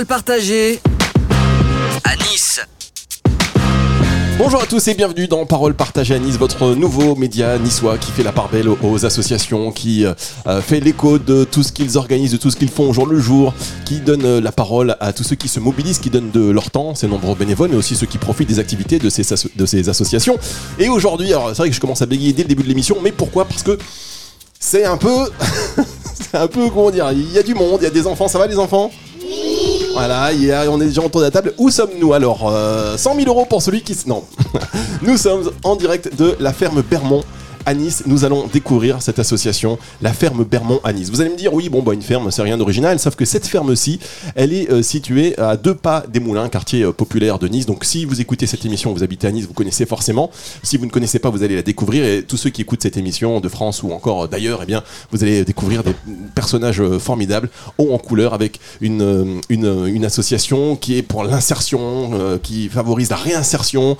Parole partagée à Nice. Bonjour à tous et bienvenue dans Parole partagée à Nice, votre nouveau média niçois qui fait la part belle aux associations, qui euh, fait l'écho de tout ce qu'ils organisent, de tout ce qu'ils font au jour le jour, qui donne euh, la parole à tous ceux qui se mobilisent, qui donnent de leur temps, ces nombreux bénévoles, mais aussi ceux qui profitent des activités de ces, asso- de ces associations. Et aujourd'hui, alors c'est vrai que je commence à bégayer dès le début de l'émission, mais pourquoi? Parce que c'est un peu... c'est un peu, comment dire, il y a du monde, il y a des enfants, ça va les enfants? Voilà, il a- on est déjà autour de la table. Où sommes-nous alors euh, 100 000 euros pour celui qui... Non. Nous sommes en direct de la ferme Bermond à Nice. Nous allons découvrir cette association, la ferme Bermond à Nice. Vous allez me dire, oui, bon, bah, une ferme, c'est rien d'original, sauf que cette ferme-ci, elle est euh, située à deux pas des Moulins, quartier euh, populaire de Nice. Donc si vous écoutez cette émission, vous habitez à Nice, vous connaissez forcément. Si vous ne connaissez pas, vous allez la découvrir. Et tous ceux qui écoutent cette émission de France ou encore d'ailleurs, eh bien, vous allez découvrir des personnages euh, formidables, hauts en couleur, avec une, une, association qui est pour l'insertion, qui favorise la réinsertion.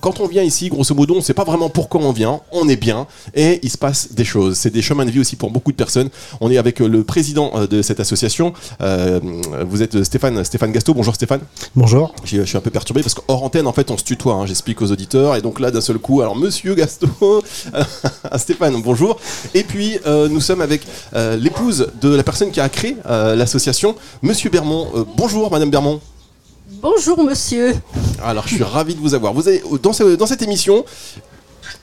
Quand on vient ici, grosso modo, on ne sait pas vraiment pourquoi on vient, on est bien et il se passe des choses. C'est des chemins de vie aussi pour beaucoup de personnes. On est avec euh, le président euh, de cette association. Euh, vous êtes Stéphane, Stéphane Gasto. Bonjour Stéphane. Bonjour. Je je suis un peu perturbé parce qu'hors antenne, en fait, on se tutoie. hein, J'explique aux auditeurs. Et donc là, d'un seul coup, alors Monsieur Gasto, Stéphane, bonjour. Et puis, euh, nous sommes avec euh, l'épouse de la personne qui a créé euh, l'association, Monsieur Bermond. Euh, bonjour, Madame Bermond. Bonjour monsieur. Alors, je suis ravi de vous avoir. Vous avez, dans, ce- dans cette émission,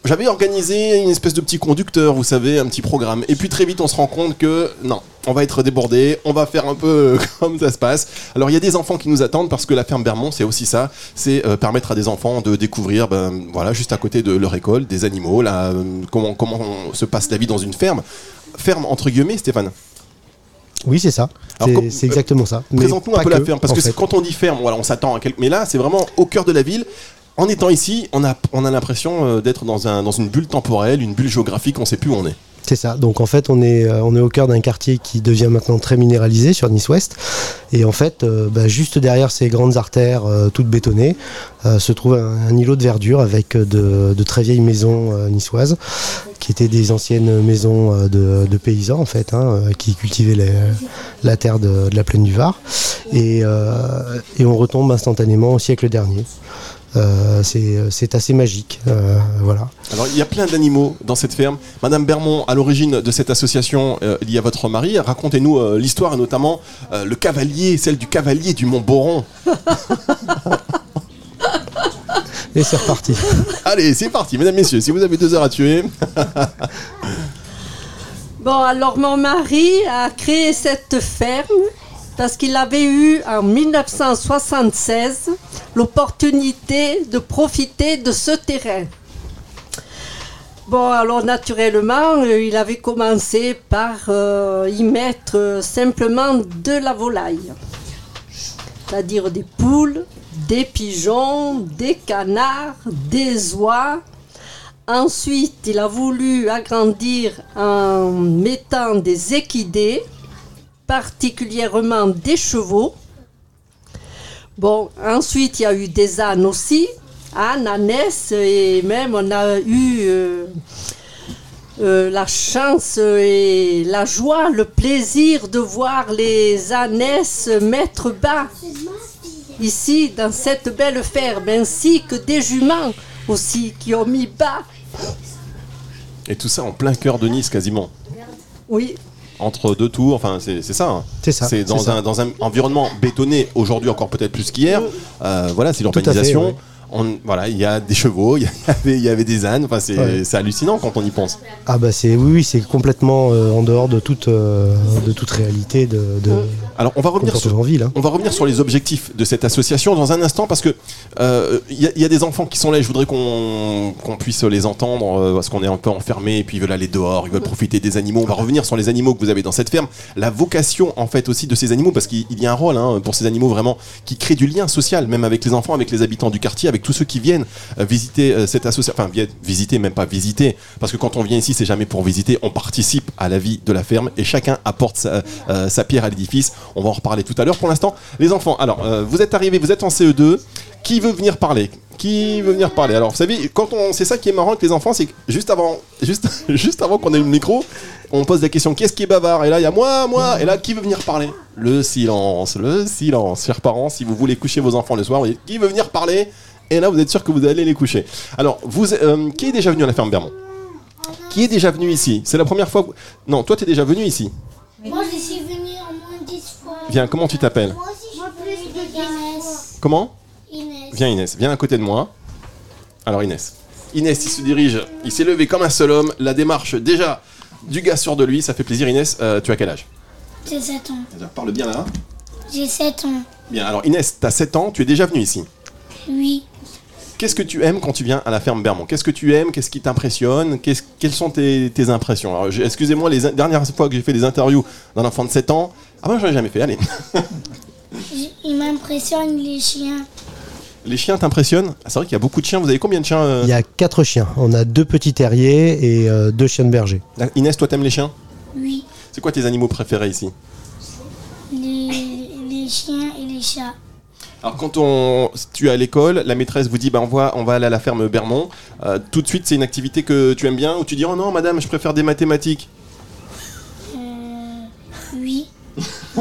j'avais organisé une espèce de petit conducteur, vous savez, un petit programme. Et puis très vite, on se rend compte que non, on va être débordé, on va faire un peu comme ça se passe. Alors, il y a des enfants qui nous attendent parce que la ferme Bermond, c'est aussi ça. C'est euh, permettre à des enfants de découvrir, ben, voilà, juste à côté de leur école, des animaux, là, euh, comment, comment se passe la vie dans une ferme. Ferme entre guillemets, Stéphane. Oui, c'est ça. C'est exactement ça. Présente-nous un peu la ferme, parce que quand on dit ferme, voilà, on s'attend à quelque... Mais là, c'est vraiment au cœur de la ville. En étant ici, on a, on a l'impression euh, d'être dans, un, dans une bulle temporelle, une bulle géographique, on sait plus où on est. C'est ça. Donc en fait, on est, euh, on est au cœur d'un quartier qui devient maintenant très minéralisé sur Nice Ouest. Et en fait, euh, bah, juste derrière ces grandes artères toutes bétonnées, se trouve un, îlot de verdure avec de, très vieilles maisons niçoises, qui étaient des anciennes maisons de, paysans en fait, hein, qui cultivaient la terre de, la plaine du Var. Et on retombe instantanément au siècle dernier. Euh, c'est c'est assez magique. euh, voilà. Alors, il y a plein d'animaux dans cette ferme. Madame Bermond, à l'origine de cette association, euh, il y a votre mari. Racontez-nous euh, l'histoire, et notamment euh, le cavalier, celle du cavalier du Mont Boron. Et c'est reparti. Allez, c'est parti, mesdames, messieurs, si vous avez deux heures à tuer. Bon, alors mon mari a créé cette ferme parce qu'il avait eu en 1976 l'opportunité de profiter de ce terrain. Bon, alors naturellement, euh, il avait commencé par euh, y mettre euh, simplement de la volaille, c'est-à-dire des poules, des pigeons, des canards, des oies. Ensuite, il a voulu agrandir en mettant des équidés, particulièrement des chevaux. Bon, ensuite, il y a eu des ânes aussi, ânes, ânesses, et même on a eu euh, euh, la chance et la joie, le plaisir de voir les ânesses mettre bas ici dans cette belle ferme, ainsi que des juments aussi qui ont mis bas. Et tout ça en plein cœur de Nice, quasiment. Oui, Entre deux tours, enfin, c'est ça. hein. C'est ça, C'est dans, un, dans un environnement bétonné, aujourd'hui encore peut-être plus qu'hier. Euh, voilà, c'est l'urbanisation. On- Voilà, il y a des chevaux, il y avait, il y avait des ânes. Enfin, c'est Ouais. hallucinant quand on y pense. Ah bah c'est oui, oui c'est complètement euh, en dehors de toute euh, de toute réalité de, de Alors, on va revenir sur, hein. On va revenir sur les objectifs de cette association dans un instant parce que euh, il y, a- il y a des enfants qui sont là. et Je voudrais qu'on puisse les entendre parce qu'on est un peu enfermé et puis ils veulent aller dehors, ils veulent profiter des animaux. On va revenir sur les animaux que vous avez dans cette ferme, la vocation en fait aussi de ces animaux parce qu'il il y a un rôle hein, pour ces animaux vraiment qui crée du lien social, même avec les enfants, avec les habitants du quartier, avec tous ceux qui viennent euh, visiter euh, cette association. Enfin, visiter, même pas visiter, parce que quand on vient ici, c'est jamais pour visiter. On participe à la vie de la ferme et chacun apporte sa, euh, pierre à l'édifice. On va en reparler tout à l'heure. Pour l'instant, les enfants. Alors, vous êtes arrivés, vous êtes en CE2. Qui veut venir parler? Qui veut venir parler? Alors, vous savez, quand on, c'est ça qui est marrant avec les enfants, c'est que juste avant, juste, juste avant qu'on ait le micro, on pose la question qu'est-ce qui est bavard? Et là, il y a moi, moi. Et là, qui veut venir parler? Le silence, le silence. Chers parents, si vous voulez coucher vos enfants le soir, vous dites, qui veut venir parler? Et là, vous êtes sûr que vous allez les coucher. Alors, vous, euh, qui est déjà venu à la ferme Bermond? Qui est déjà venu ici? C'est la première fois. que- Non, toi, t'es déjà venu ici. Moi, je suis venue au moins 10 fois. Viens, comment tu t'appelles? Moi aussi, je de Inès. Comment? Inès. Viens Inès, viens à côté de moi. Alors Inès. Inès, il se dirige, il s'est levé comme un seul homme. La démarche déjà du gars sûr de lui, ça fait plaisir. Inès, euh, tu as quel âge? J'ai 7 ans. Parle bien là. J'ai 7 ans. Bien, alors Inès, tu as 7 ans, tu es déjà venu ici? Oui. Qu'est-ce que tu aimes quand tu viens à la ferme Bermond? Qu'est-ce que tu aimes? Qu'est-ce qui t'impressionne? Quelles sont tes, tes impressions? Alors, j'ai- Excusez-moi, les dernières fois que j'ai fait des interviews d'un enfant de 7 ans, ah ben j'en ai jamais fait, allez. Il m'impressionne les chiens. Les chiens t'impressionnent? Ah, C'est vrai qu'il y a beaucoup de chiens, vous avez combien de chiens euh? Il y a quatre chiens. On a deux petits terriers et euh, deux chiens de berger. Inès, toi t'aimes les chiens? Oui. C'est quoi tes animaux préférés ici? Les, les chiens et les chats. Alors quand on, tu es à l'école, la maîtresse vous dit bah, on, va, on va aller à la ferme Bermond. Euh, tout de suite c'est une activité que tu aimes bien ou tu dis oh non madame je préfère des mathématiques? Euh, oui.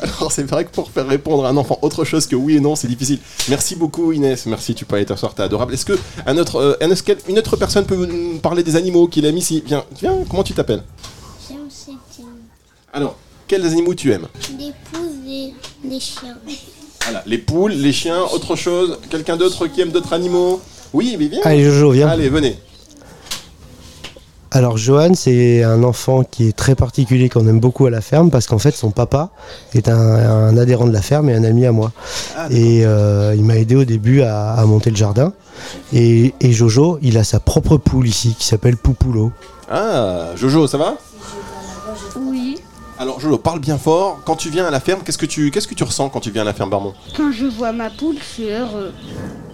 Alors c'est vrai que pour faire répondre à un enfant autre chose que oui et non c'est difficile. Merci beaucoup Inès, merci tu peux aller t'asseoir, t'es adorable. Est-ce que un autre, euh, un- une autre personne peut nous parler des animaux qu'il aime ici? Viens, viens, comment tu t'appelles? J'aime cette Alors, quels animaux tu aimes? Des poules et des chiens. Voilà, les poules, les chiens, autre chose Quelqu'un d'autre qui aime d'autres animaux? Oui, mais viens Allez Jojo, viens. Allez, venez Alors Johan, c'est un enfant qui est très particulier, qu'on aime beaucoup à la ferme, parce qu'en fait son papa est un, un adhérent de la ferme et un ami à moi. Ah, Et euh, il m'a aidé au début à, à monter le jardin. Et, et Jojo, il a sa propre poule ici, qui s'appelle Poupoulot. Ah, Jojo, ça va? Alors Jojo, parle bien fort. Quand tu viens à la ferme, qu'est-ce que tu, qu'est-ce que tu ressens quand tu viens à la ferme Barmont quand je vois ma poule, je suis heureux.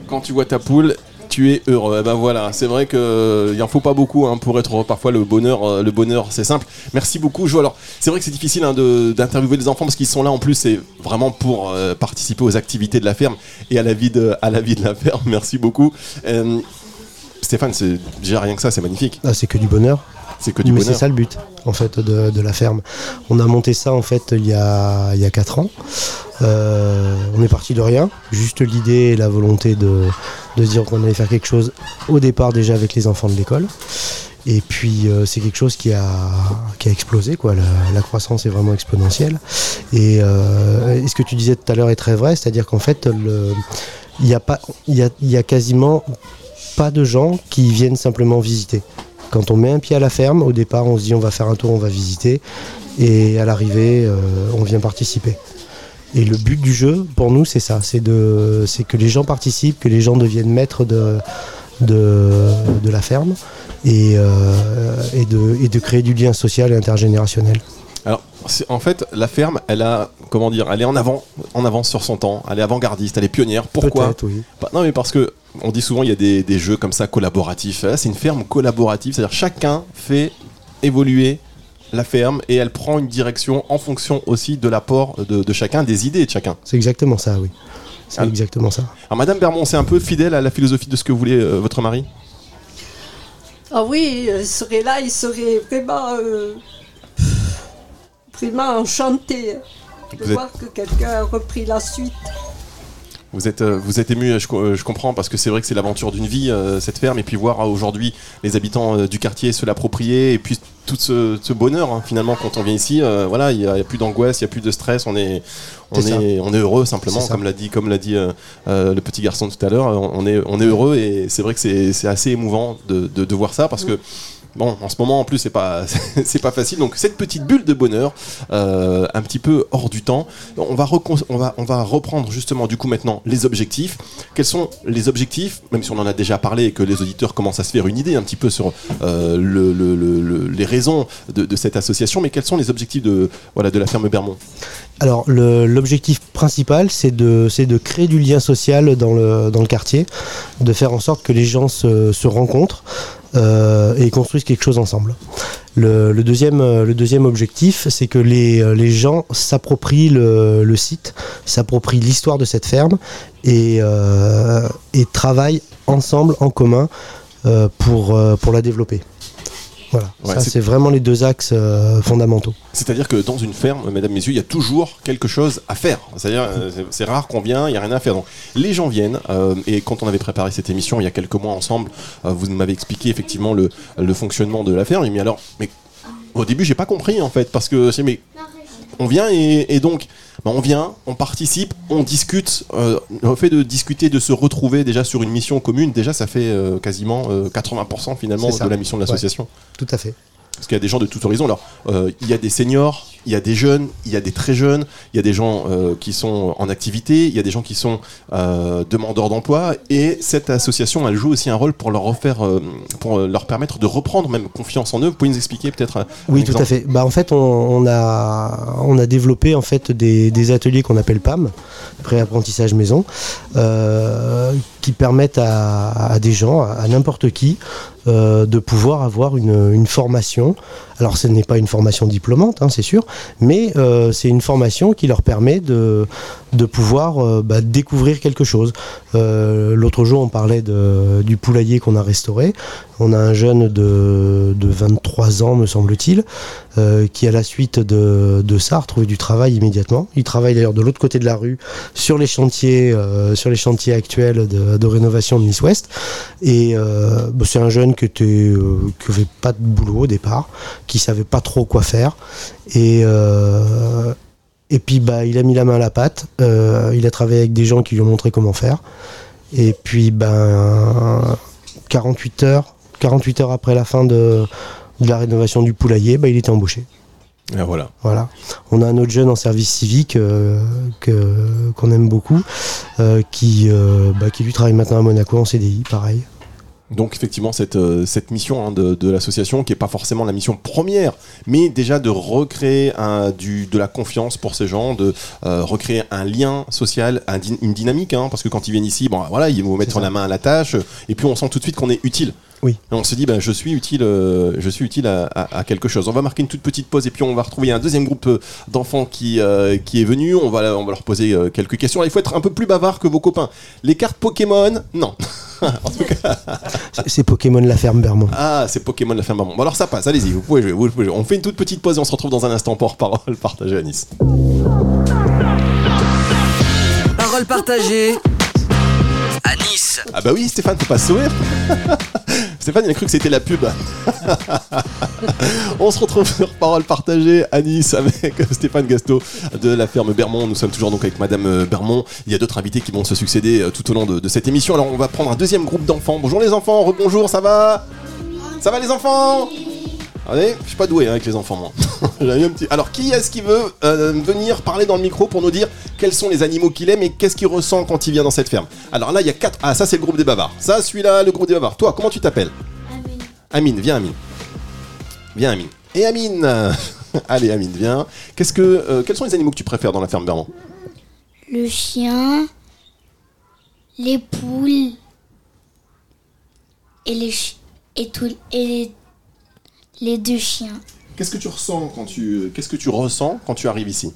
Quand tu vois ta poule, tu es heureux. Eh ben voilà, c'est vrai que il en faut pas beaucoup hein, pour être parfois le bonheur. euh, le bonheur, c'est simple. Merci beaucoup, Jo. Alors, c'est vrai que c'est difficile hein, de- d'interviewer les enfants parce qu'ils sont là en plus. C'est vraiment pour euh, participer aux activités de la ferme et à la vie de, à la vie de la ferme. Merci beaucoup. Euh, Stéphane, c'est déjà rien que ça, c'est magnifique. Ah, c'est que du bonheur. C'est que du Mais c'est ça le but, en fait, de, de la ferme. On a monté ça, en fait, il y a, il y a 4 ans. Euh, on est parti de rien, juste l'idée et la volonté de, de se dire qu'on allait faire quelque chose au départ déjà avec les enfants de l'école. Et puis euh, c'est quelque chose qui a, qui a explosé, quoi. La, la croissance est vraiment exponentielle. Et, euh, et ce que tu disais tout à l'heure est très vrai, c'est-à-dire qu'en fait, il n'y a, pas- y a, y a quasiment pas de gens qui viennent simplement visiter. Quand on met un pied à la ferme, au départ, on se dit on va faire un tour, on va visiter, et à l'arrivée, euh, on vient participer. Et le but du jeu, pour nous, c'est ça, c'est que les gens participent, que les gens deviennent maîtres de, de, de la ferme, et, euh, et, de, et de créer du lien social et intergénérationnel. Alors, en fait, la ferme, elle a, comment dire, elle est en avant, en avance sur son temps. Elle est avant-gardiste, elle est pionnière. Pourquoi? Oui. Bah, Non, mais parce que on dit souvent il y a des, des jeux comme ça collaboratifs. Là, c'est une ferme collaborative, c'est-à-dire chacun fait évoluer la ferme et elle prend une direction en fonction aussi de l'apport de, de chacun, des idées de chacun. C'est exactement ça, oui. C'est Ah. exactement ça. Alors, Madame Bermond, c'est un peu fidèle à la philosophie de ce que voulait euh, votre mari? Ah oui, il serait là, il serait vraiment, euh, vraiment enchanté de Vous êtes- voir que quelqu'un a repris la suite. Vous êtes, euh, vous êtes ému, je, co- euh, je comprends, parce que c'est vrai que c'est l'aventure d'une vie, euh, cette ferme, et puis voir euh, aujourd'hui les habitants euh, du quartier se l'approprier, et puis tout ce, ce bonheur, hein, finalement, quand on vient ici, euh, voilà, il n'y a, plus d'angoisse, il n'y a plus de stress, on est, on est, on est heureux simplement, comme l'a dit, comme l'a dit euh, euh, le petit garçon tout à l'heure, on est, on est heureux, et c'est vrai que c'est c'est assez émouvant de, de, de voir ça, parce que Bon, en ce moment, en plus, c'est pas, pas facile. Donc, cette petite bulle de bonheur, euh, un petit peu hors du temps, on va, on, va, on va reprendre justement, du coup, maintenant, les objectifs. Quels sont les objectifs, même si on en a déjà parlé et que les auditeurs commencent à se faire une idée un petit peu sur euh, le- le- le- le- les raisons de, cette association, mais quels sont les objectifs de, voilà, de la ferme Bermond? Alors, l'objectif principal, c'est de, de créer du lien social dans le, dans le quartier, de faire en sorte que les gens se rencontrent, euh, et construisent quelque chose ensemble. Le, deuxième, euh, le deuxième objectif, c'est que les, euh, les gens s'approprient le, le site, s'approprient l'histoire de cette ferme et, et travaillent ensemble, en commun, pour, pour la développer. Voilà, Ouais, ça c'est- vraiment les deux axes euh, fondamentaux. C'est-à-dire que dans une ferme, mesdames, messieurs, il y a toujours quelque chose à faire. C'est-à-dire, euh, c'est- c'est rare qu'on vient, il n'y a rien à faire. Donc, les gens viennent, euh, et quand on avait préparé cette émission il y a quelques mois ensemble, euh, vous m'avez expliqué effectivement le, le fonctionnement de la ferme. Mais alors, mais au début, j'ai pas compris en fait, parce que c'est mais on vient et, et donc bah, on vient, on participe, on discute. Euh, le fait de discuter, de se retrouver déjà sur une mission commune, déjà ça fait euh, quasiment euh, 80% finalement C'est ça. de la mission de l'association. Tout à fait. Parce qu'il y a des gens de tout horizon. Alors, euh, il y a des seniors, il y a des jeunes, il y a des très jeunes, il y a des gens euh, qui sont en activité, il y a des gens qui sont euh, demandeurs d'emploi. Et cette association, elle joue aussi un rôle pour leur refaire, pour leur permettre de reprendre même confiance en eux. Vous pouvez nous expliquer peut-être un- Oui, tout à fait. Bah, en fait, on, on a, on a développé en fait des, des ateliers qu'on appelle PAM, pré-apprentissage maison, qui permettent à, à des gens, à, à n'importe qui, de pouvoir avoir une, une formation. Alors, ce n'est pas une formation diplômante, hein, c'est sûr, mais euh, c'est une formation qui leur permet de, de pouvoir euh, bah, découvrir quelque chose. Euh, L'autre jour, on parlait du poulailler qu'on a restauré. On a un jeune de, de 23 ans, me semble-t-il, qui à la suite de, ça a retrouvé du travail immédiatement. Il travaille d'ailleurs de l'autre côté de la rue sur les chantiers, sur les chantiers actuels de, rénovation de Nice Ouest. Et bah, c'est un jeune qui qui avait pas de boulot au départ, qui savait pas trop quoi faire. Et euh, et puis bah, il a mis la main à la pâte. euh, il a travaillé avec des gens qui lui ont montré comment faire. Et puis ben 48 heures, 48 heures après la fin de, de la rénovation du poulailler, bah, il était embauché. Et voilà. Voilà. On a un autre jeune en service civique euh, que- qu'on aime beaucoup, qui, bah, qui lui travaille maintenant à Monaco en CDI, pareil. Donc effectivement cette, euh, cette mission hein, de, de l'association qui n'est pas forcément la mission première, mais déjà de recréer un, du, de la confiance pour ces gens, de euh, recréer un lien social, un une dynamique, hein, parce que quand ils viennent ici, bon voilà, ils vont mettre la main à la tâche, et puis on sent tout de suite qu'on est utile. Oui. Et on se dit, ben, je suis utile, euh, je suis utile à, à- à quelque chose. On va marquer une toute petite pause et puis on va retrouver un deuxième groupe euh, d'enfants qui, euh, qui est venu. On va, on va leur poser euh, quelques questions. Il faut être un peu plus bavard que vos copains. Les cartes Pokémon, non. en tout cas, C'est- Pokémon La Ferme Bermond. ah, c'est Pokémon la ferme Bon, alors ça passe, allez-y, vous pouvez jouer, vous pouvez jouer. On fait une toute petite pause et on se retrouve dans un instant pour parole partagée à Nice. Parole partagée Ah bah oui, Stéphane, faut pas sourire. Stéphane, il a cru que c'était la pub. on se retrouve sur Parole partagée à Nice avec Stéphane Gasto de la ferme Bermond. Nous sommes toujours donc avec Madame euh, Bermond. Il y a d'autres invités qui vont se succéder euh, tout au long de, de cette émission. Alors on va prendre un deuxième groupe d'enfants. Bonjour les enfants, rebonjour, ça va? Ça va les enfants? Allez, je suis pas doué hein, avec les enfants moi. J'avais un petit- Alors qui est-ce qui veut euh, venir parler dans le micro pour nous dire quels sont les animaux qu'il aime et qu'est-ce qu'il ressent quand il vient dans cette ferme? Alors là il y a quatre. Ah ça c'est le groupe des bavards. Ça celui-là le groupe des bavards. Toi comment tu t'appelles? Amine, viens Amine. Viens Amine. Et Amine Allez Amine, viens. Qu'est-ce que euh, quels sont les animaux que tu préfères dans la ferme Bermond? Le chien, les poules et les et tout et les, les deux chiens. Qu'est-ce que tu ressens quand tu qu'est-ce que tu ressens quand tu arrives ici?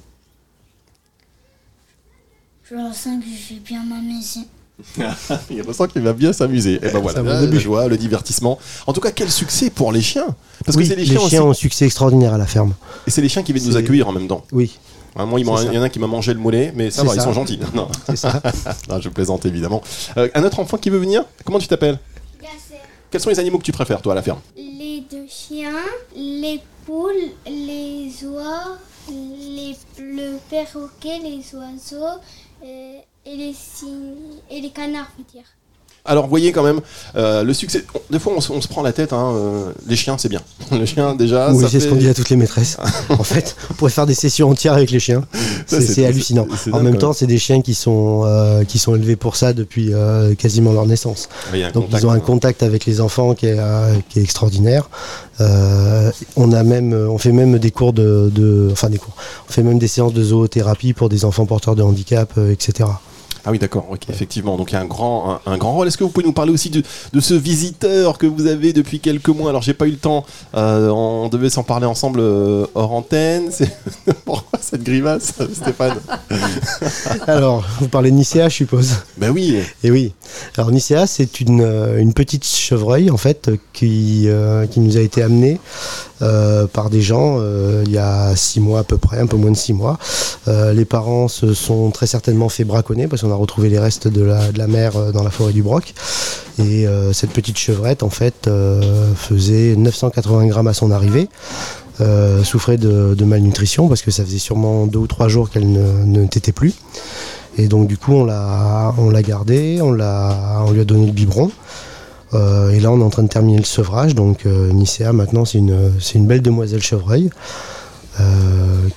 Je ressens que je vais bien m'amuser. Il ressent qu'il va bien s'amuser. Et ben voilà, la, la joie, le divertissement. En tout cas, quel succès pour les chiens Parce que c'est les les chiens, ont un succès extraordinaire à la ferme. Et c'est les chiens qui viennent nous accueillir en même temps. Oui, Hein, moi, il y en a un qui m'a mangé le mollet, mais ça va, ils sont gentils. Non, c'est ça. non, je plaisante évidemment. Euh, un autre enfant qui veut venir? Comment tu t'appelles? Quels sont les animaux que tu préfères, toi, à la ferme? Les deux chiens, les poules, les oies, le perroquet, les oiseaux euh, et, les et les canards, dire. Alors, vous voyez quand même, euh, le succès. des fois, on, se- on se prend la tête. hein, euh, les chiens, c'est bien. Le chien, déjà. oui, ça c'est ce fait- qu'on dit à toutes les maîtresses. en fait, on pourrait faire des sessions entières avec les chiens. Ça, C'est c'est- c'est hallucinant. c'est- c'est En dingue, même quand temps, c'est des chiens qui sont, euh, qui sont élevés pour ça depuis euh, quasiment leur naissance. Oui, il y a un Donc contact, ils ont un hein. contact avec les enfants qui est, euh, qui est extraordinaire. Euh, on a même, on fait même des cours de, de- enfin des cours. On fait même des séances de zoothérapie pour des enfants porteurs de handicap, euh, etc. Ah oui, d'accord, ok, effectivement. Donc il y a un grand, un, un grand rôle. Est-ce que vous pouvez nous parler aussi de, de ce visiteur que vous avez depuis quelques mois? Alors j'ai pas eu le temps, euh, on devait s'en parler ensemble euh, hors antenne. C'est- Pourquoi cette grimace, Stéphane? Alors, vous parlez de Nicéa, je suppose. Ben oui, Et oui. Alors Nicéa, c'est une, euh, une petite chevreuil en fait qui, euh, qui nous a été amenée par des gens euh, il y a six mois à peu près, un peu moins de six mois. Euh, les parents se sont très certainement fait braconner parce qu'on a retrouvé les restes de la, de la mère euh, dans la forêt du Broc. Et euh, cette petite chevrette en fait euh, faisait 980 grammes à son arrivée. Euh, souffrait de, de malnutrition parce que ça faisait sûrement deux ou trois jours qu'elle ne, ne tétait plus. Et donc du coup on l'a on l'a gardé, on l'a on lui a donné le biberon. Euh, et là on est en train de terminer le sevrage. Donc euh, Nicéa maintenant c'est une c'est une belle demoiselle chevreuil euh,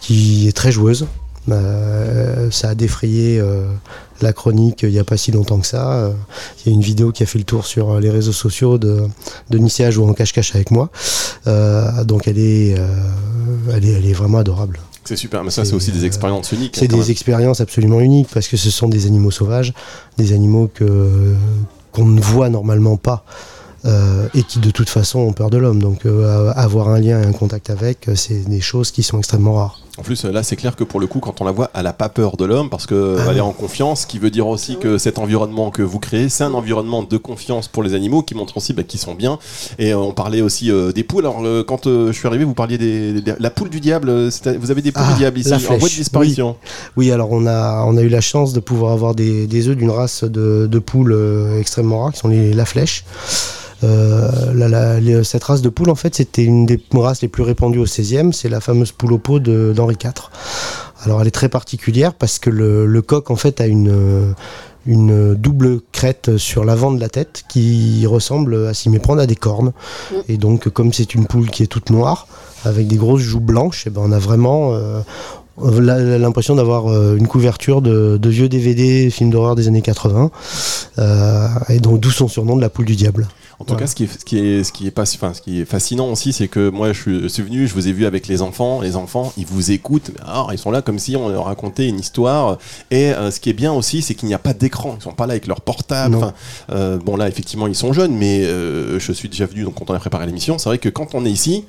qui est très joueuse. Ça a défrayé la chronique il n'y a pas si longtemps que ça. Il y a une vidéo qui a fait le tour sur les réseaux sociaux de, de Nicéa jouant en cache-cache avec moi. Donc elle est, elle est, elle est vraiment adorable. c'est super. Mais ça, C'est, c'est aussi des expériences uniques. C'est hein, quand des même. expériences absolument uniques parce que ce sont des animaux sauvages, des animaux que qu'on ne voit normalement pas euh, et qui de toute façon ont peur de l'homme. Donc euh, avoir un lien et un contact avec, euh, c'est des choses qui sont extrêmement rares. En plus, là, c'est clair que pour le coup, quand on la voit, elle a pas peur de l'homme parce que Ah elle est en confiance, ce qui veut dire aussi que cet environnement que vous créez, c'est un environnement de confiance pour les animaux qui montre aussi bah, qu'ils sont bien. Et euh, on parlait aussi euh, des poules. Alors, quand euh, je suis arrivé, vous parliez des, des- la poule du diable. euh, Vous avez des poules Ah, du diable ici en voie de disparition. Oui, alors on a, on a eu la chance de pouvoir avoir des, des œufs d'une race de, de poules euh, extrêmement rare, qui sont les, la flèche. Euh, la- la- les- cette race de poule, en fait, c'était une des races les plus répandues au 16e. C'est la fameuse poule au pot de- d'Henri IV. Alors, elle est très particulière parce que le, coq, en fait, a une, double crête sur l'avant de la tête qui ressemble, à s'y méprendre, à des cornes. Et donc, comme c'est une poule qui est toute noire, avec des grosses joues blanches, et ben, on a vraiment euh, l'impression d'avoir euh, une couverture de, de vieux DVD, films d'horreur des années 80. Euh, et donc, d'où son surnom de la poule du diable. En tout Voilà. cas, ce qui est, ce qui est, ce qui est pas, enfin, ce qui est fascinant aussi, c'est que moi, je suis, venu, je vous ai vu avec les enfants. Les enfants, ils vous écoutent. mais Alors, ils sont là comme si on leur racontait une histoire. Et euh, ce qui est bien aussi, c'est qu'il n'y a pas d'écran. Ils sont pas là avec leur portable. Enfin, euh, bon, là, effectivement, ils sont jeunes, mais euh, je suis déjà venu. Donc, quand on a préparé l'émission, c'est vrai que quand on est ici,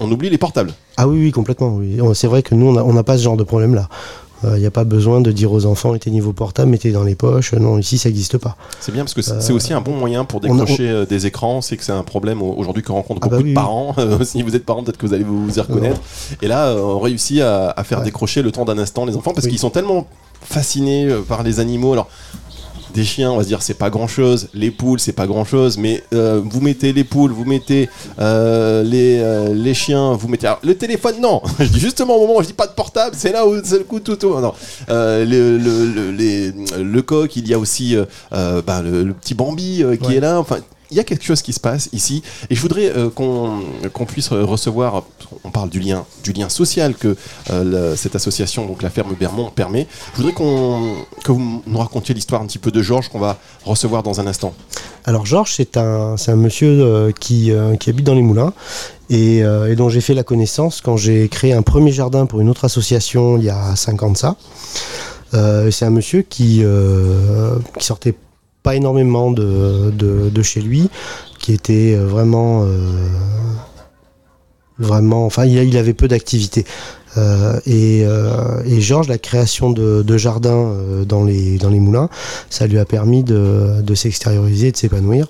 on oublie les portables. Ah oui, oui, complètement. Oui. On- C'est vrai que nous, on n'a on n'a pas ce genre de problème-là. Il n'y a pas besoin de dire aux enfants, éteignez vos portables, mettez dans les poches. Non, ici, ça n'existe pas. C'est bien parce que c'est c'est aussi un bon moyen pour Euh, on a- décrocher euh, des écrans. C'est que c'est un problème au- aujourd'hui que rencontrent Ah beaucoup bah de oui, parents. si vous êtes parents, peut-être que vous allez vous y reconnaître. Et là, euh, on réussit à, à faire Ouais. décrocher le temps d'un instant les enfants parce Oui. qu'ils sont tellement fascinés euh, par les animaux. Alors, des chiens, on va se dire, c'est pas grand chose. Les poules, c'est pas grand chose. Mais euh, vous mettez les poules, vous mettez euh, les, euh, les chiens, vous mettez. alors, le téléphone, non Je dis justement au moment où je dis pas de portable, c'est là où c'est le coup tout. tout. Non. Le, le, le, les- le coq, il y a aussi ben, le, petit Bambi qui Ouais. est là. Enfin, il y a quelque chose qui se passe ici et je voudrais euh, qu'on puisse recevoir on parle du lien du lien social que euh, cette association donc la ferme Bermond permet je voudrais qu'on que vous nous racontiez l'histoire un petit peu de Georges qu'on va recevoir dans un instant Alors Georges, c'est un, un monsieur euh, qui, euh, qui habite dans les moulins et, euh, dont j'ai fait la connaissance quand j'ai créé un premier jardin pour une autre association il y a 5 ans de ça. Euh, c'est un monsieur qui, euh, qui sortait pas énormément de, de, de chez lui, qui était euh, vraiment... euh, vraiment enfin, il, il avait peu d'activité. Euh, et, euh, et Georges, la création de, de jardins euh, dans, les, dans les moulins, ça lui a permis de, de s'extérioriser, de s'épanouir.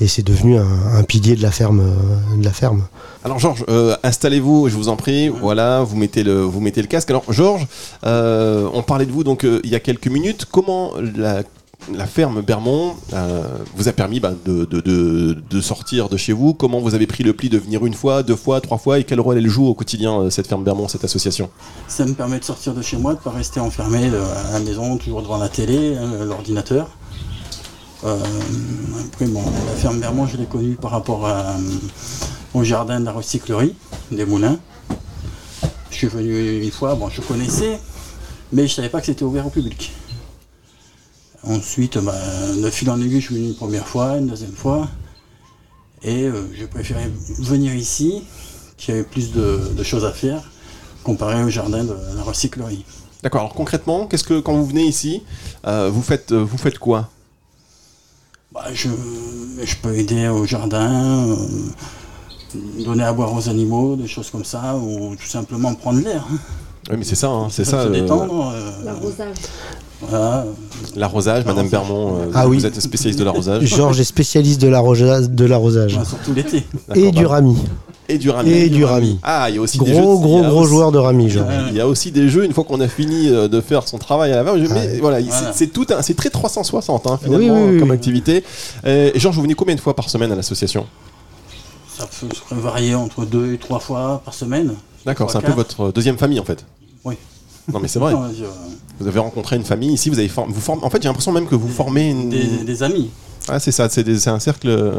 Et c'est devenu un, un pilier de la ferme. euh, De la ferme. alors Georges euh, installez-vous je vous en prie voilà vous mettez le vous mettez le casque alors Georges euh, on parlait de vous donc euh, il y a quelques minutes comment la la ferme Bermond euh, vous a permis bah, de, sortir de chez vous. Comment vous avez pris le pli de venir une fois, deux fois, trois fois et quel rôle elle joue au quotidien, euh, cette ferme Bermond, cette association? Ça me permet de sortir de chez moi, de ne pas rester enfermé euh, à la maison, toujours devant la télé, euh, l'ordinateur. Après, bon, la ferme Bermond, je l'ai connue par rapport au jardin de la recyclerie des moulins. Je suis venu une fois, bon, je connaissais, mais je ne savais pas que c'était ouvert au public. Ensuite, bah, de fil en aiguille, je suis venu une première fois, une deuxième fois, et euh, j'ai préféré venir ici, qu'il y avait plus de, de choses à faire, comparé au jardin de la recyclerie. D'accord. Alors concrètement, qu'est-ce que quand vous venez ici, euh, vous faites euh, vous faites quoi? Bah, je, je peux aider au jardin, euh, donner à boire aux animaux, des choses comme ça, ou tout simplement prendre l'air. hein. Oui, mais c'est ça, hein, c'est ça. Se euh, détendre. euh, L'arrosage. Voilà. L'arrosage, Madame L'arrosage. Bermond, euh, Ah vous oui. êtes spécialiste de l'arrosage Georges est spécialiste de l'arrosa- de l'arrosage. Ouais, surtout l'été. Et du bah, rami. et du rami. Et du rami. Ah, il y a aussi des jeux. Gros, de- gros, gros aussi- joueur de rami, Georges. Il y a aussi des jeux une fois qu'on a fini euh, de faire son travail à la main. je- Mais ouais. voilà, il- Voilà. c'est- tout, un- c'est très 360 hein, finalement Oui, oui, oui, comme oui. activité. Euh, Et Georges, vous venez combien de fois par semaine à l'association? Ça peut varier entre deux et trois fois par semaine. D'accord, c'est un peu votre deuxième famille en fait. Oui. Non mais c'est vrai. Vous avez rencontré une famille ici, vous avez formé. Vous formez. En fait, j'ai l'impression même que vous formez une. des, des amis. Ah, c'est ça, c'est un cercle,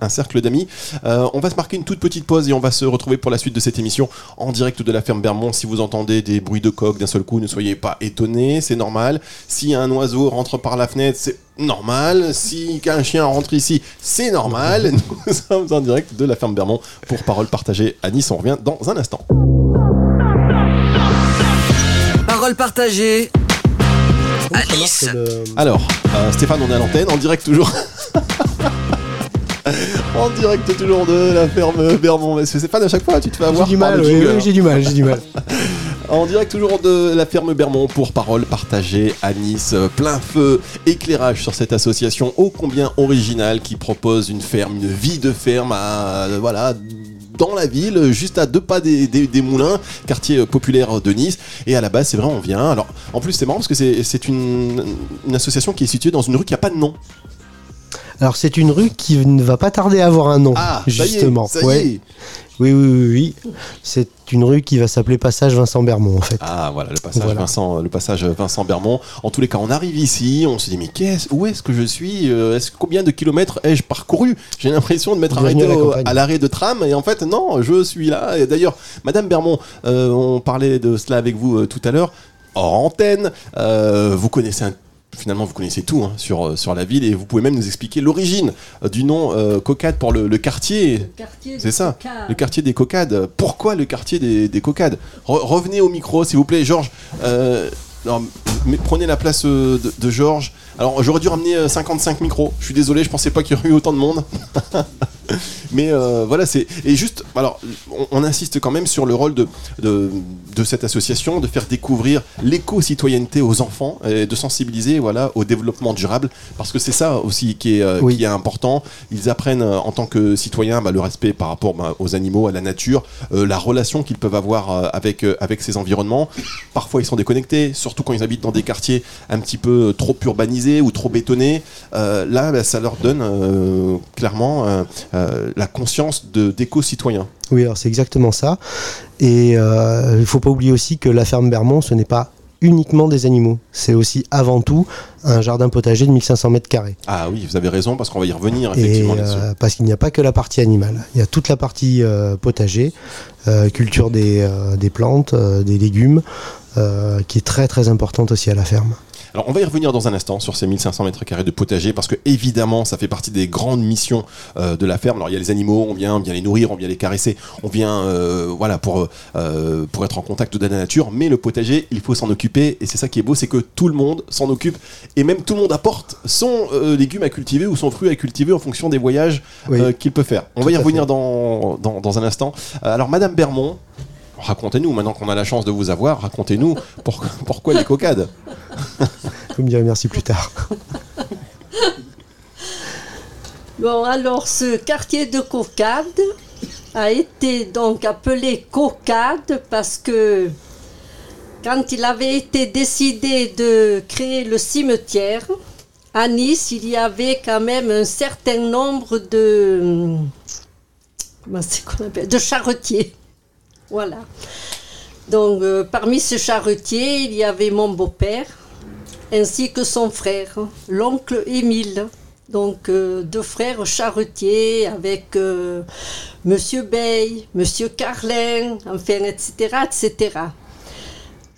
un cercle d'amis. Euh, on va se marquer une toute petite pause et on va se retrouver pour la suite de cette émission en direct de la ferme Bermond. Si vous entendez des bruits de coq d'un seul coup, ne soyez pas étonnés, c'est normal. Si un oiseau rentre par la fenêtre, c'est normal. Si un chien rentre ici, c'est normal. Nous sommes en direct de la ferme Bermond pour Parole partagée à Nice. On revient dans un instant. Parole partagée le- Alors, euh, Stéphane, on est à l'antenne, en direct toujours. en direct toujours de la ferme Bermond. Mais c'est Stéphane, à chaque fois, tu te fais J'ai avoir du par mal, oui, oui, j'ai du mal, j'ai du mal. En direct toujours de la ferme Bermond pour parole partagée à Nice. Euh, Plein feu, éclairage sur cette association ô combien originale qui propose une ferme, une vie de ferme à, euh, voilà, dans la ville, juste à deux pas des, moulins, quartier euh, populaire de Nice. Et à la base, c'est vrai, on vient. Alors, en plus, c'est marrant parce que c'est c'est une, une association qui est située dans une rue qui n'a pas de nom. Alors c'est une rue qui ne va pas tarder à avoir un nom, Ah, ça y est, justement. y est. Oui, oui, oui, oui. C'est une rue qui va s'appeler Passage Vincent Bermond, en fait. Ah voilà le passage Voilà. Vincent le passage Vincent Bermond. En tous les cas, on arrive ici, on se dit mais qu'est-ce où est-ce que je suis Euh, Est-ce combien de kilomètres ai-je parcouru? J'ai l'impression de m'être arrêté à l'arrêt de tram et en fait non, je suis là. Et d'ailleurs, Madame Bermond, euh, on parlait de cela avec vous euh, tout à l'heure hors antenne. Euh, vous connaissez un Finalement, vous connaissez tout hein, sur, euh, sur la ville et vous pouvez même nous expliquer l'origine euh, du nom euh, Cocade pour le, le quartier. Quartier C'est ça, le quartier des Cocades. Pourquoi le quartier des, des Cocades? Re- Revenez au micro, s'il vous plaît, Georges. Euh, non, mais prenez la place de, de Georges. Alors, j'aurais dû ramener euh, 55 micros. Je suis désolé, je pensais pas qu'il y aurait eu autant de monde. Mais euh, voilà, c'est et juste. Alors, on, on insiste quand même sur le rôle de, de, de cette association, de faire découvrir l'éco-citoyenneté aux enfants et de sensibiliser, voilà, au développement durable, parce que c'est ça aussi qui est, euh, Oui. qui est important. Ils apprennent euh, en tant que citoyens bah, le respect par rapport bah, aux animaux, à la nature, euh, la relation qu'ils peuvent avoir avec avec ces environnements. Parfois, ils sont déconnectés, surtout quand ils habitent dans des quartiers un petit peu trop urbanisés ou trop bétonnés. Là, bah, ça leur donne clairement euh, la conscience de d'éco-citoyens. Oui, alors c'est exactement ça. Et euh, il faut pas oublier aussi que la ferme Bermond, ce n'est pas uniquement des animaux. C'est aussi avant tout un jardin potager de 1500 mètres carrés. Ah oui, vous avez raison, parce qu'on va y revenir effectivement euh, parce qu'il n'y a pas que la partie animale. Il y a toute la partie euh, potager, euh, culture des, des plantes, des légumes, qui est très très importante aussi à la ferme. Alors, on va y revenir dans un instant sur ces 1500 mètres carrés de potager parce que évidemment, ça fait partie des grandes missions euh, de la ferme. Alors, il y a les animaux, on vient, on vient les nourrir, on vient les caresser, on vient, euh, voilà, pour euh, pour être en contact de la nature. Mais le potager, il faut s'en occuper et c'est ça qui est beau, c'est que tout le monde s'en occupe et même tout le monde apporte son légume à cultiver ou son fruit à cultiver en fonction des voyages Oui. qu'il peut faire. On Tout va y revenir dans, dans dans un instant. Alors, Madame Bermond. Racontez-nous, maintenant qu'on a la chance de vous avoir, racontez-nous pour- pourquoi les cocades Vous me direz merci plus tard. Bon, alors ce quartier de Cocade a été donc appelé Cocade parce que quand il avait été décidé de créer le cimetière, à Nice, il y avait quand même un certain nombre de. comment c'est qu'on appelle De charretiers. Voilà. Donc, euh, parmi ces charretiers, il y avait mon beau-père, ainsi que son frère, l'oncle Émile. Donc, euh, deux frères charretiers avec euh, Monsieur Bay, Monsieur Carlin, enfin, etc., etc.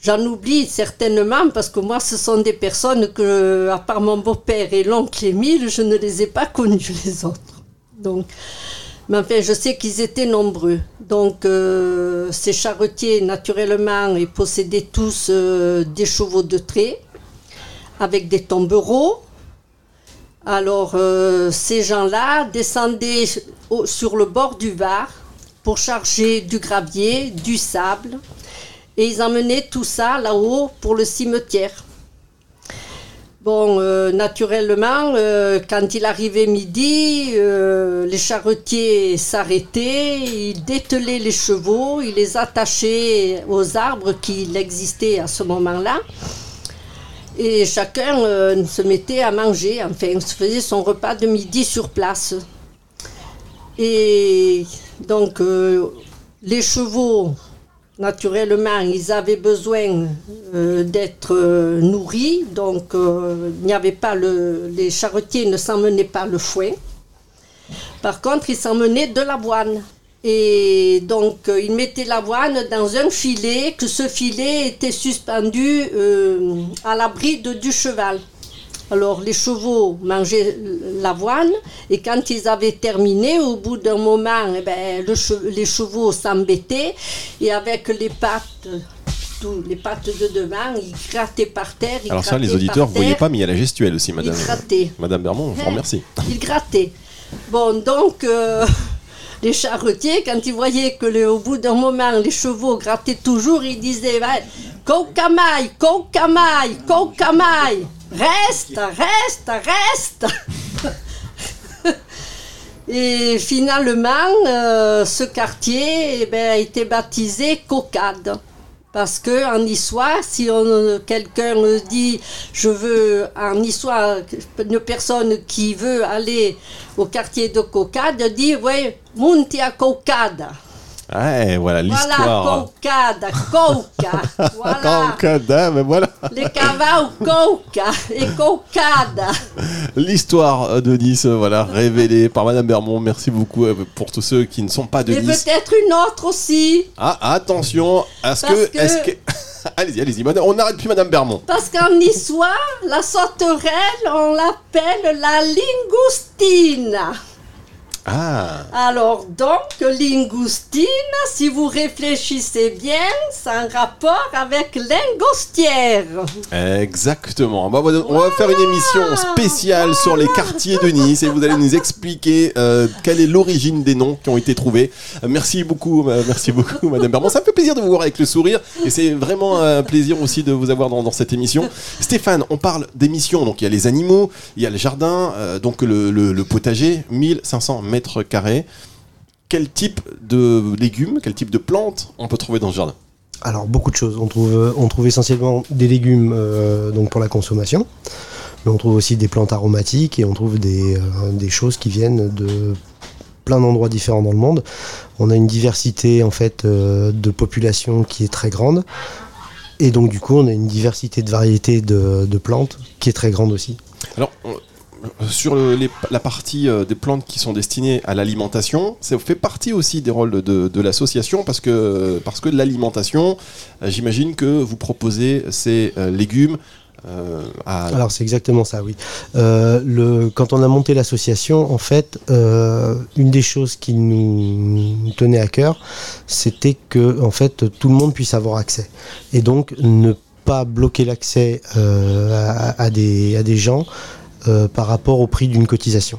J'en oublie certainement parce que moi, ce sont des personnes que, à part mon beau-père et l'oncle Émile, je ne les ai pas connues, les autres. Donc, Mais enfin, je sais qu'ils étaient nombreux. Donc, euh, ces charretiers, naturellement, ils possédaient tous euh, des chevaux de trait avec des tombereaux. Alors, euh, ces gens-là descendaient sur le bord du Var pour charger du gravier, du sable, et ils emmenaient tout ça là-haut pour le cimetière. Bon, euh, naturellement, euh, quand il arrivait midi, euh, les charretiers s'arrêtaient, ils dételaient les chevaux, ils les attachaient aux arbres qui existaient à ce moment-là. Et chacun se mettait à manger, enfin, se faisait son repas de midi sur place. Et donc, les chevaux, naturellement, ils avaient besoin euh, d'être euh, nourris. Donc, euh, il n'y avait pas le, les charretiers ne s'emmenaient pas le foin. Par contre, ils s'emmenaient de l'avoine. Et donc, ils mettaient l'avoine dans un filet, que ce filet était suspendu à la bride du cheval. Alors, les chevaux mangeaient l'avoine, et quand ils avaient terminé, au bout d'un moment, eh ben, le che- les chevaux s'embêtaient, et avec les pattes, tout- les pattes de devant, ils grattaient par terre. ils Alors ça, les grattaient auditeurs, voyez terre, pas, mais il y a la gestuelle aussi, madame. Ils grattaient. Madame Bermond, je vous remercie. Il grattait. Bon, donc, euh, les charretiers, quand ils voyaient que le- au bout d'un moment, les chevaux grattaient toujours, ils disaient Ouais, Kokamaï, Kokamaï, Kokamaï, reste, reste, reste Et finalement, euh, ce quartier eh ben, a été baptisé Cocade. Parce que en Niçois, si quelqu'un dit je veux en Niçois, une personne qui veut aller au quartier de Cocade dit oui, monti à Cocade. Ouais, voilà Voilà, l'histoire. Cocade, Coca. Voilà. Cocada, ben voilà. Les cavaux Coca et Cocade. L'histoire de Nice, voilà, révélée par Madame Bermond. Merci beaucoup euh, pour tous ceux qui ne sont pas de Et Nice. peut-être une autre aussi. Ah, attention, est-ce que, que- est-ce que, allez-y, allez-y, on n'arrête plus Madame Bermond. Parce qu'en niçois, la sauterelle, on l'appelle la lingoustine. Ah, Alors donc, lingoustine, si vous réfléchissez bien, c'est un rapport avec lingostière. exactement. Bah, on va faire une émission spéciale sur les quartiers de Nice et vous allez nous expliquer euh, quelle est l'origine des noms qui ont été trouvés. Merci beaucoup, merci beaucoup, Madame Bermond. Ça me fait plaisir de vous voir avec le sourire et c'est vraiment un plaisir aussi de vous avoir dans, dans cette émission. Stéphane, on parle d'émissions. Donc il y a les animaux, il y a le jardin, euh, donc le, le- le potager, 1500 mètres carrés. Quel type de légumes, quel type de plantes on peut trouver dans ce jardin? Alors beaucoup de choses. On trouve, euh, on trouve essentiellement des légumes euh, donc pour la consommation, mais on trouve aussi des plantes aromatiques et on trouve des, euh, des choses qui viennent de plein d'endroits différents dans le monde. On a une diversité en fait euh, de population qui est très grande et donc du coup on a une diversité de variétés de, de plantes qui est très grande aussi. Alors, sur la partie euh, des plantes qui sont destinées à l'alimentation, ça fait partie aussi des rôles de, l'association parce que, l'alimentation, euh, j'imagine que vous proposez ces euh, légumes à... Alors c'est exactement ça, oui. Quand on a monté l'association, en fait, une des choses qui nous tenait à cœur, c'était que en fait tout le monde puisse avoir accès, et donc ne pas bloquer l'accès à, des, gens par rapport au prix d'une cotisation.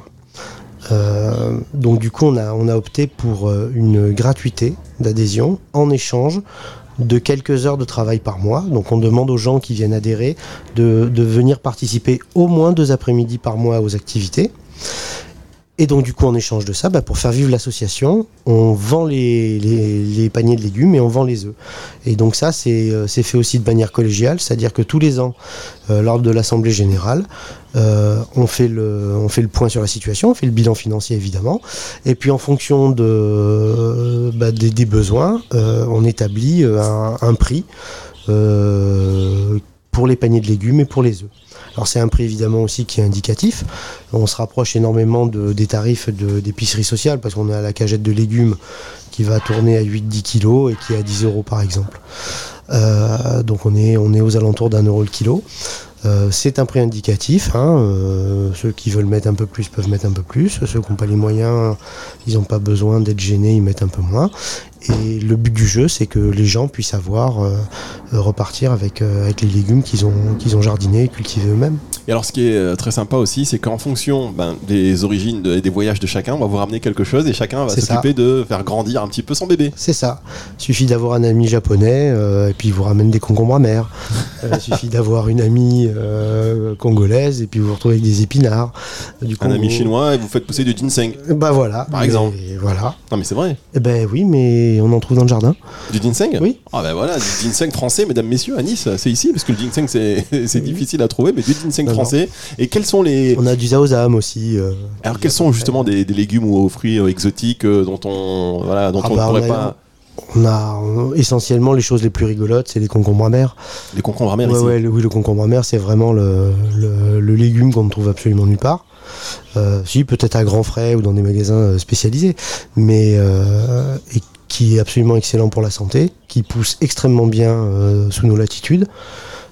Euh, donc du coup, on a, on a opté pour euh, une gratuité d'adhésion en échange de quelques heures de travail par mois. Donc on demande aux gens qui viennent adhérer de, de venir participer au moins deux après-midi par mois aux activités. Et donc du coup, en échange de ça, bah, pour faire vivre l'association, on vend les, paniers de légumes et on vend les œufs. Et donc ça, c'est euh, fait aussi de manière collégiale, c'est-à-dire que tous les ans, euh, lors de l'Assemblée générale, euh, on, fait le, point sur la situation, on fait le bilan financier évidemment, et puis en fonction bah, des, besoins, on établit un, prix pour les paniers de légumes et pour les œufs. Alors c'est un prix évidemment aussi qui est indicatif. On se rapproche énormément de- des tarifs de- d'épicerie sociale parce qu'on a la cagette de légumes qui va tourner à 8-10 kilos et qui est à 10 euros par exemple. Euh, donc on est, on est aux alentours d'un euro le kilo. Euh, c'est un prix indicatif. hein, euh, ceux qui veulent mettre un peu plus peuvent mettre un peu plus. Ceux qui n'ont pas les moyens, ils n'ont pas besoin d'être gênés, ils mettent un peu moins. Et le but du jeu, c'est que les gens puissent avoir euh, repartir avec, avec les légumes qu'ils ont, qu'ils ont jardinés et cultivés eux-mêmes. Et alors, ce qui est euh, très sympa aussi, c'est qu'en fonction ben, des origines de- et des voyages de chacun, on va vous ramener quelque chose et chacun va s'occuper de faire grandir un petit peu son bébé. C'est ça. Suffit d'avoir un ami japonais euh, et puis il vous ramène des concombres amers. Euh, suffit d'avoir une amie euh, congolaise et puis vous vous retrouvez avec des épinards. Du Un ami chinois et vous faites pousser du ginseng. Bah voilà. Par exemple. Voilà. Non, mais c'est vrai. Eh ben oui, mais on en trouve dans le jardin. Du ginseng? Oui. Ah ben voilà, du ginseng français, mesdames, messieurs, à Nice, c'est ici, parce que le ginseng c'est difficile à trouver, mais du ginseng. Français. Et quels sont les... On a du zaozam aussi. euh, Alors quels sont justement des, des légumes ou fruits euh, exotiques euh, dont on voilà dont Ah on ne bah, pourrait on a- pas On a on- essentiellement les choses les plus rigolotes, c'est les concombres amers. les concombres amers Ouais, ici ouais, le, oui, le concombre amer, c'est vraiment le, le- le légume qu'on ne trouve absolument nulle part. Euh, si, peut-être à grands frais ou dans des magasins spécialisés, mais euh, et qui est absolument excellent pour la santé, qui pousse extrêmement bien euh, sous nos latitudes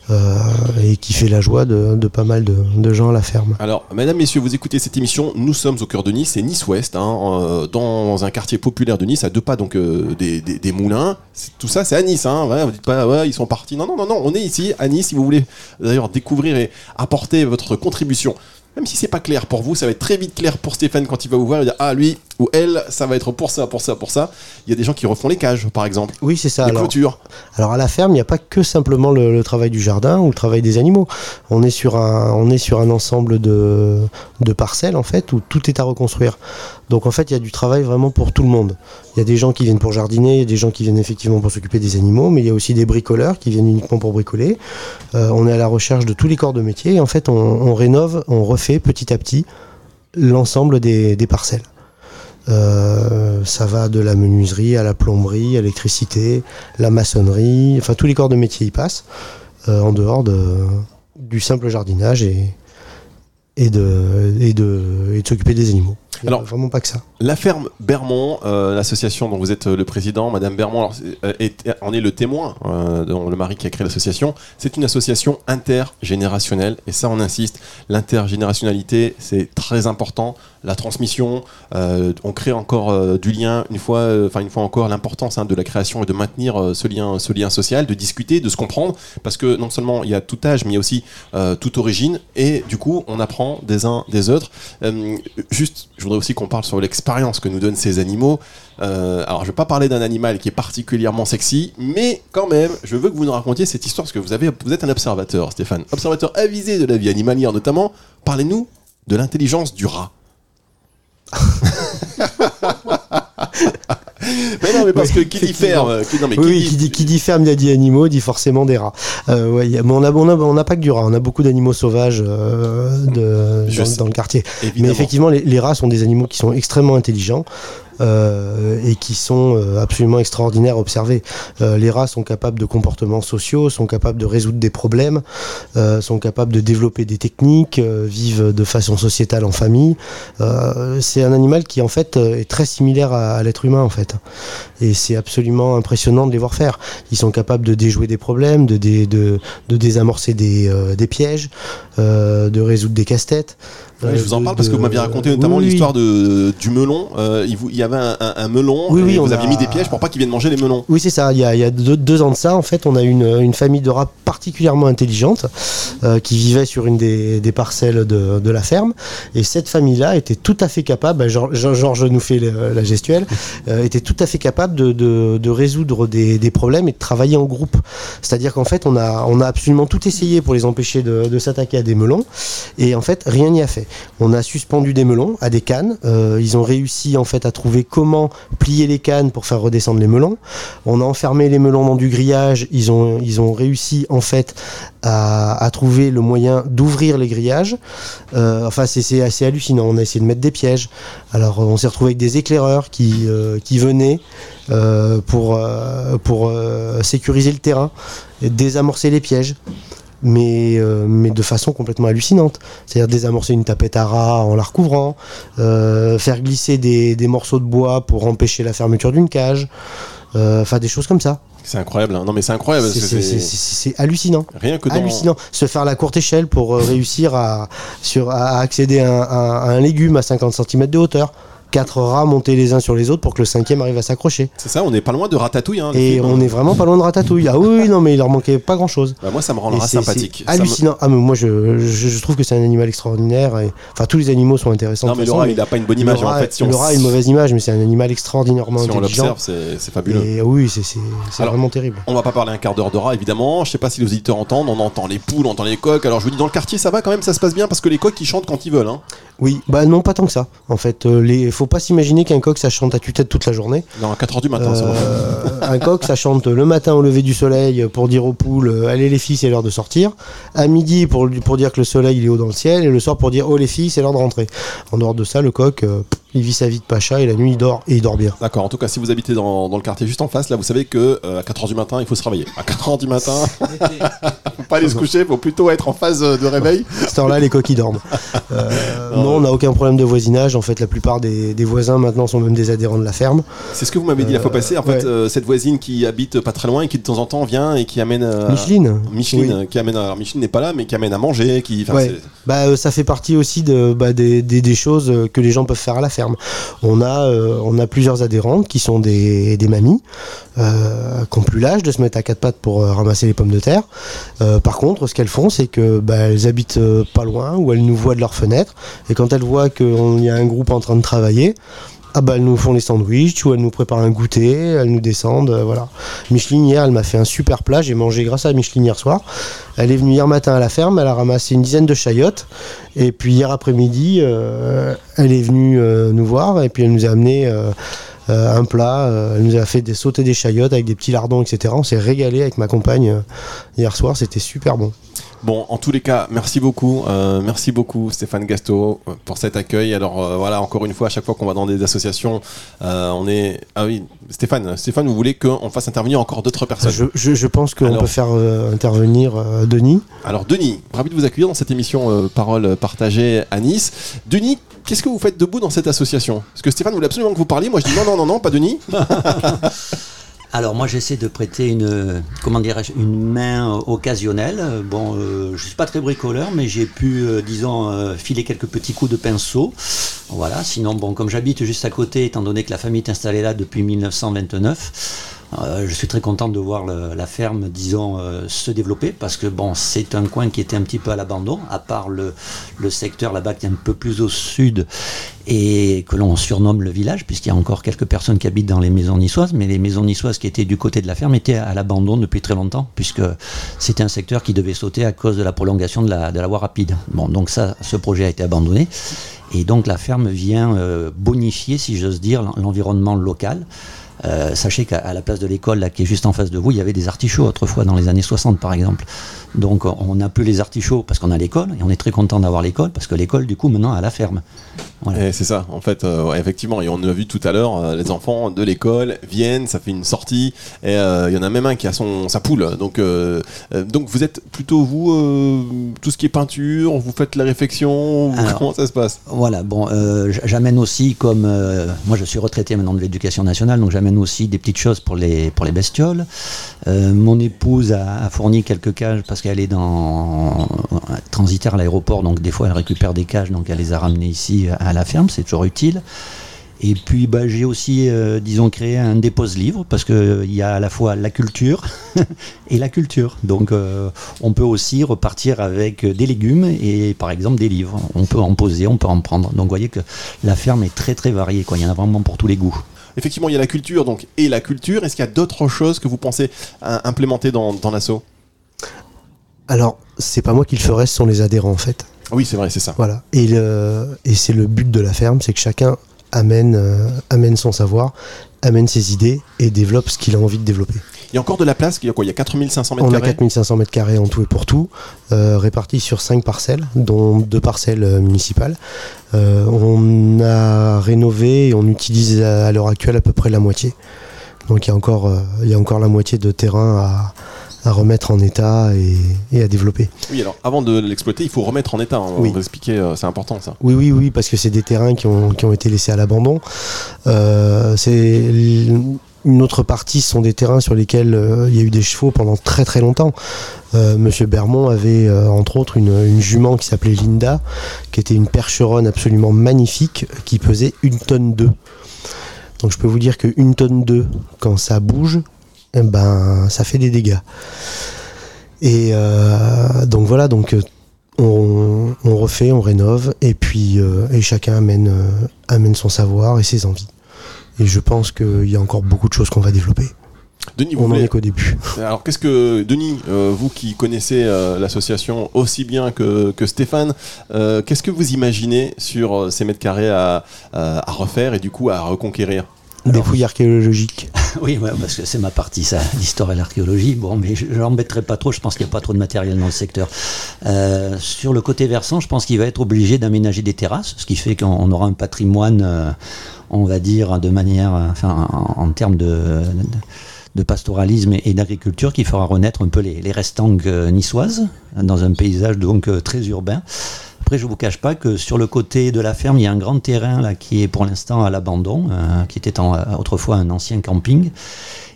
euh, et qui fait la joie de, pas mal de, gens à la ferme. Alors, mesdames, messieurs, vous écoutez cette émission. Nous sommes au cœur de Nice, c'est Nice-Ouest, hein, dans un quartier populaire de Nice, à deux pas donc euh, des, des- des moulins. Tout ça, c'est à Nice. Hein, ouais, vous dites pas, ils sont partis. Non, non, non, non. On est ici à Nice. Si vous voulez d'ailleurs découvrir et apporter votre contribution, même si c'est pas clair pour vous, ça va être très vite clair pour Stéphane quand il va vous voir. Il va dire, ah lui ou elle, ça va être pour ça, pour ça, pour ça. Il y a des gens qui refont les cages, par exemple, Oui, c'est ça. les Alors, clôtures. Alors à la ferme, il n'y a pas que simplement le, le travail du jardin ou le travail des animaux. On est sur un, on est sur un ensemble de, de parcelles en fait où tout est à reconstruire. Donc en fait, il y a du travail vraiment pour tout le monde. Il y a des gens qui viennent pour jardiner, il y a des gens qui viennent effectivement pour s'occuper des animaux, mais il y a aussi des bricoleurs qui viennent uniquement pour bricoler. Euh, on est à la recherche de tous les corps de métier et en fait, on, rénove, on refait petit à petit l'ensemble des, parcelles. Euh, ça va de la menuiserie à la plomberie, à l'électricité, la maçonnerie, enfin tous les corps de métier y passent, euh, en dehors de, du simple jardinage et de s'occuper des animaux. Alors- vraiment pas que ça. La ferme Bermond, euh, l'association dont vous êtes euh, le président, Madame Bermond, alors, euh, est- en est le témoin, euh, dont le mari qui a créé l'association. C'est une association intergénérationnelle, et ça on insiste. L'intergénérationnalité, c'est très important. La transmission, euh, on crée encore du lien. Une fois, enfin une fois encore, l'importance hein, de la création et de maintenir ce lien, ce lien social, de discuter, de se comprendre, parce que non seulement il y a tout âge, mais il y a aussi toute origine, et du coup on apprend des uns des autres. Juste, je voudrais aussi qu'on parle sur l'expérience que nous donnent ces animaux. Euh, alors, je ne vais pas parler d'un animal qui est particulièrement sexy, mais quand même, je veux que vous nous racontiez cette histoire parce que vous, vous êtes un observateur, Stéphane, observateur avisé de la vie animalière notamment. Parlez-nous de l'intelligence du rat. mais non, mais parce que qui dit ferme, qui, non, mais qui oui, dit- qui dit, qui dit ferme, il dit animaux, dit forcément des rats. Euh, ouais, a- mais on n'a on a, on n'a pas que du rat, on a beaucoup d'animaux sauvages euh, de, dans, le quartier. évidemment. Mais effectivement, les, les rats sont des animaux qui sont extrêmement intelligents. euh, et qui sont euh, absolument extraordinaires à observer. Euh, les rats sont capables de comportements sociaux, sont capables de résoudre des problèmes, euh, sont capables de développer des techniques, euh, vivent de façon sociétale en famille. Euh, c'est un animal qui en fait est très similaire à, à l'être humain en fait. Et c'est absolument impressionnant de les voir faire. Ils sont capables de déjouer des problèmes, de, dé- de, de désamorcer des, euh, pièges, euh, de résoudre des casse-têtes. Ouais, je vous en Euh, parle parce que vous m'aviez raconté notamment Oui, oui. l'histoire de, du melon. Euh, il, vous- il y avait un, un- un melon Oui, et vous aviez a- mis des pièges pour pas qu'il vienne manger les melons. Oui, c'est ça. Il y a, il y a deux, deux ans de ça, en fait, on a une, une famille de rats particulièrement intelligente euh, qui vivait sur une des, des parcelles de, de la ferme. Et cette famille-là était tout à fait capable, bah, Geor- Geor- Georges nous fait le- la gestuelle, euh, était tout à fait capable de, de- de résoudre des, des problèmes et de travailler en groupe. C'est-à-dire qu'en fait, on a, on a absolument tout essayé pour les empêcher de, de s'attaquer à des melons. Et en fait, rien n'y a fait. On a suspendu des melons à des cannes. Euh, ils ont réussi en fait à trouver comment plier les cannes pour faire redescendre les melons. On a enfermé les melons dans du grillage. Ils ont, réussi en fait à, trouver le moyen d'ouvrir les grillages. Euh, enfin, c'est assez hallucinant. On a essayé de mettre des pièges. Alors, on s'est retrouvé avec des éclaireurs qui, euh, venaient pour, pour sécuriser le terrain et désamorcer les pièges. Mais, euh, mais de façon complètement hallucinante. C'est-à-dire désamorcer une tapette à rats en la recouvrant, euh, faire glisser des, des morceaux de bois pour empêcher la fermeture d'une cage. Euh, Enfin, des choses comme ça. C'est incroyable. hein. Non, mais c'est incroyable. C'est- hallucinant. Rien que dans. Hallucinant. Se faire la courte échelle pour réussir à, sur, à accéder à un, à un légume à 50 cm de hauteur. Quatre rats montés les uns sur les autres pour que le cinquième arrive à s'accrocher. C'est ça, on n'est pas loin de Ratatouille. Hein, le Et film, on hein. est vraiment pas loin de ratatouille. Ah oui, non, mais il leur manquait pas grand chose. Bah, moi, ça me rendra Et c'est- sympathique. me- Hallucinant. Ah, mais moi, je, je, je trouve que c'est un animal extraordinaire. Et... Enfin, tous les animaux sont intéressants. Non, mais le rat, il a pas une bonne le image. rat- en fait, si le on, rat a une mauvaise image, mais c'est un animal extraordinairement si on l'observe, c'est fabuleux. Et oui, c'est vraiment terrible. On va pas parler un quart d'heure de rat, évidemment. Je sais pas si les auditeurs entendent. On entend les poules, on entend les coqs. Alors, je vous dis, dans le quartier, ça va quand même, ça se passe bien parce que les coqs, ils chantent quand ils veulent. Hein. Oui, bah non, pas tant que ça. En fait, euh, les... faut pas s'imaginer qu'un coq ça chante à tue-tête toute la journée. Non, à 4h du matin, c'est bon. Euh, un coq ça chante le matin au lever du soleil pour dire aux poules euh, allez les filles, c'est l'heure de sortir. À midi pour, pour dire que le soleil il est haut dans le ciel. Et le soir pour dire oh les filles, c'est l'heure de rentrer. En dehors de ça, le coq, euh, il vit sa vie de pacha et la nuit il dort et il dort bien. D'accord, en tout cas, si vous habitez dans, dans le quartier juste en face, là, vous savez que euh, à 4h du matin, il faut se réveiller. À 4h du matin, faut pas aller se coucher, faut plutôt être en phase de réveil. À cette heure-là, les coqs ils dorment. Euh, non, on n'a aucun problème de voisinage. En fait, la plupart des, des voisins maintenant sont même des adhérents de la ferme. C'est ce que vous m'avez dit la fois passée. En fait, ouais. cette voisine qui habite pas très loin et qui de temps en temps vient et qui amène. euh, Micheline. Micheline, Oui. qui amène. Alors, Micheline n'est pas là, mais qui amène à manger. Qui, Ouais. Bah, euh, ça fait partie aussi de, bah, des, des- des choses euh, que les gens peuvent faire à la ferme. On a, on a plusieurs adhérentes qui sont des, des mamies, qui n'ont plus l'âge de se mettre à quatre pattes pour ramasser les pommes de terre. Par contre, ce qu'elles font, c'est que bah, elles habitent pas loin, ou elles nous voient de leur fenêtre, et quand elles voient qu'il y a un groupe en train de travailler, ah bah elles nous font les sandwichs ou elles nous préparent un goûter, elles nous descendent, euh, voilà. Micheline hier, elle m'a fait un super plat, j'ai mangé grâce à Micheline hier soir. Elle est venue hier matin à la ferme, elle a ramassé une dizaine de chayottes. Et puis hier après-midi, euh, elle est venue euh, nous voir et puis elle nous a amené un plat. elle nous a fait des des chayottes avec des petits lardons, etc. On s'est régalé avec ma compagne hier soir, c'était super bon. Bon, en tous les cas, merci beaucoup, euh, merci beaucoup Stéphane Gasto pour cet accueil. Alors euh, voilà, encore une fois, à chaque fois qu'on va dans des associations, euh, on est. Ah oui, Stéphane, Stéphane, vous voulez qu'on fasse intervenir encore d'autres personnes? Je, je- je pense qu'on Alors- peut faire euh, intervenir euh, Denis. Alors Denis, ravi de vous accueillir dans cette émission euh, Parole partagée à Nice. Denis, qu'est-ce que vous faites debout dans cette association? Parce que Stéphane voulait absolument que vous parliez. Moi, je dis non, non, non, non, pas Denis. Alors moi j'essaie de prêter une comment dirais-je une main occasionnelle. Bon, euh, je suis pas très bricoleur, mais j'ai pu euh, disons euh, filer quelques petits coups de pinceau. Voilà. Sinon bon, comme j'habite juste à côté, étant donné que la famille est installée là depuis 1929. Euh, je suis très content de voir la ferme, disons, euh, se développer parce que bon, c'est un coin qui était un petit peu à l'abandon, à part le, secteur là-bas qui est un peu plus au sud et que l'on surnomme le village, puisqu'il y a encore quelques personnes qui habitent dans les maisons niçoises, mais les maisons niçoises qui étaient du côté de la ferme étaient à l'abandon depuis très longtemps, puisque c'était un secteur qui devait sauter à cause de la prolongation de la, de la voie rapide. Bon, donc ça, ce projet a été abandonné, et donc la ferme vient euh, bonifier, si j'ose dire, l'en- l'environnement local. Euh, sachez qu'à la place de l'école qui est juste en face de vous, il y avait des artichauts autrefois dans les années 60 par exemple. Donc on n'a plus les artichauts parce qu'on a l'école et on est très content d'avoir l'école parce que l'école du coup maintenant a la ferme. Voilà. C'est ça, en fait, euh, effectivement. Et on a vu tout à l'heure, euh, les enfants de l'école viennent, ça fait une sortie, et euh, il y en a même un qui a son, sa poule. Donc, donc vous êtes plutôt, vous, tout ce qui est peinture, vous faites la réflexion, Alors, comment ça se passe? Voilà, bon, j'amène aussi comme moi je suis retraité maintenant de l'éducation nationale, donc j'amène aussi des petites choses pour les pour les bestioles. Mon épouse a, a fourni quelques cages parce qu'elle est dans transitaire à l'aéroport, donc des fois elle récupère des cages, donc elle les a ramenées ici à la ferme, c'est toujours utile. Et puis bah, j'ai aussi, euh, disons, créé un dépose-livre parce qu'il y a à la fois la culture et la culture. Donc euh, on peut aussi repartir avec des légumes et par exemple des livres. On peut en poser, on peut en prendre. Donc vous voyez que la ferme est très très variée. Il y en a vraiment pour tous les goûts. Effectivement, il y a la culture, donc, et la culture. Est-ce qu'il y a d'autres choses que vous pensez à implémenter dans, dans l'assaut? Alors, c'est pas moi qui le ferai, ce sont les adhérents en fait. Oui, c'est vrai, c'est ça. Voilà. Et, le- et c'est le but de la ferme, c'est que chacun amène, euh, amène son savoir, amène ses idées et développe ce qu'il a envie de développer. Il y a encore de la place, il y a quoi Il y a 4500 mètres On a carrés 4500 mètres carrés en tout et pour tout, euh, répartis sur 5 parcelles, dont deux parcelles euh, municipales. On a rénové et on utilise à, à l'heure actuelle à peu près la moitié. Donc il y a encore, il y a encore la moitié de terrain à, à remettre en état et, et à développer. Oui, alors avant de l'exploiter, il faut remettre en état. hein. Oui. On va expliquer, euh, c'est important ça. Oui, oui, oui, parce que c'est des terrains qui ont, qui ont été laissés à l'abandon. Euh, c'est une autre partie sont des terrains sur lesquels euh, il y a eu des chevaux pendant très très longtemps. Euh, Monsieur Bermond avait euh, entre autres une, une jument qui s'appelait Linda, qui était une percheronne absolument magnifique, qui pesait une tonne d'œufs. Donc je peux vous dire qu'une tonne d'œufs, quand ça bouge, eh ben, ça fait des dégâts. Et euh, donc voilà, donc euh, on, on refait, on rénove, et puis euh, et chacun amène, euh, amène son savoir et ses envies. Et je pense qu'il y a encore beaucoup de choses qu'on va développer. Denis, vous On n'en voulez- est qu'au début. Alors, qu'est-ce que, Denis, euh, vous qui connaissez euh, l'association aussi bien que, que Stéphane, euh, qu'est-ce que vous imaginez sur ces mètres carrés à, à- à refaire et du coup à reconquérir? Des fouilles archéologiques. Oui, ouais, parce que c'est ma partie, ça, l'histoire et l'archéologie. Bon, mais je l'embêterai pas trop, je pense qu'il n'y a pas trop de matériel dans le secteur. Euh, sur le côté versant, je pense qu'il va être obligé d'aménager des terrasses, ce qui fait qu'on aura un patrimoine, euh, on va dire, de manière, euh, enfin, en, en termes de, de, de pastoralisme et, d'agriculture qui fera renaître un peu les, les restangues euh, niçoises, dans un paysage donc très urbain. Après, je vous cache pas que sur le côté de la ferme, il y a un grand terrain là qui est pour l'instant à l'abandon, euh, qui était en- autrefois un ancien camping.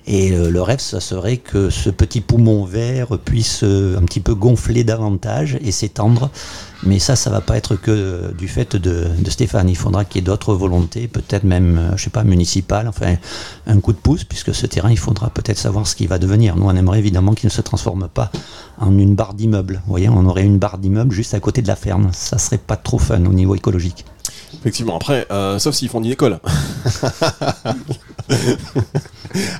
Et euh, le rêve, ça serait que ce petit poumon vert puisse euh, un petit peu gonfler davantage et s'étendre. Mais ça, ça va pas être que euh, du fait de, Stéphane. Il faudra qu'il y ait d'autres volontés, peut-être même, je sais pas, municipales, enfin, un coup de pouce, puisque ce terrain, il faudra peut-être savoir ce qu'il va devenir. Nous, on aimerait évidemment qu'il ne se transforme pas en une barre d'immeuble. Vous voyez, on aurait une barre d'immeuble juste à côté de la ferme. Ça serait pas trop fun au niveau écologique. Effectivement, après, euh, sauf s'ils font une école.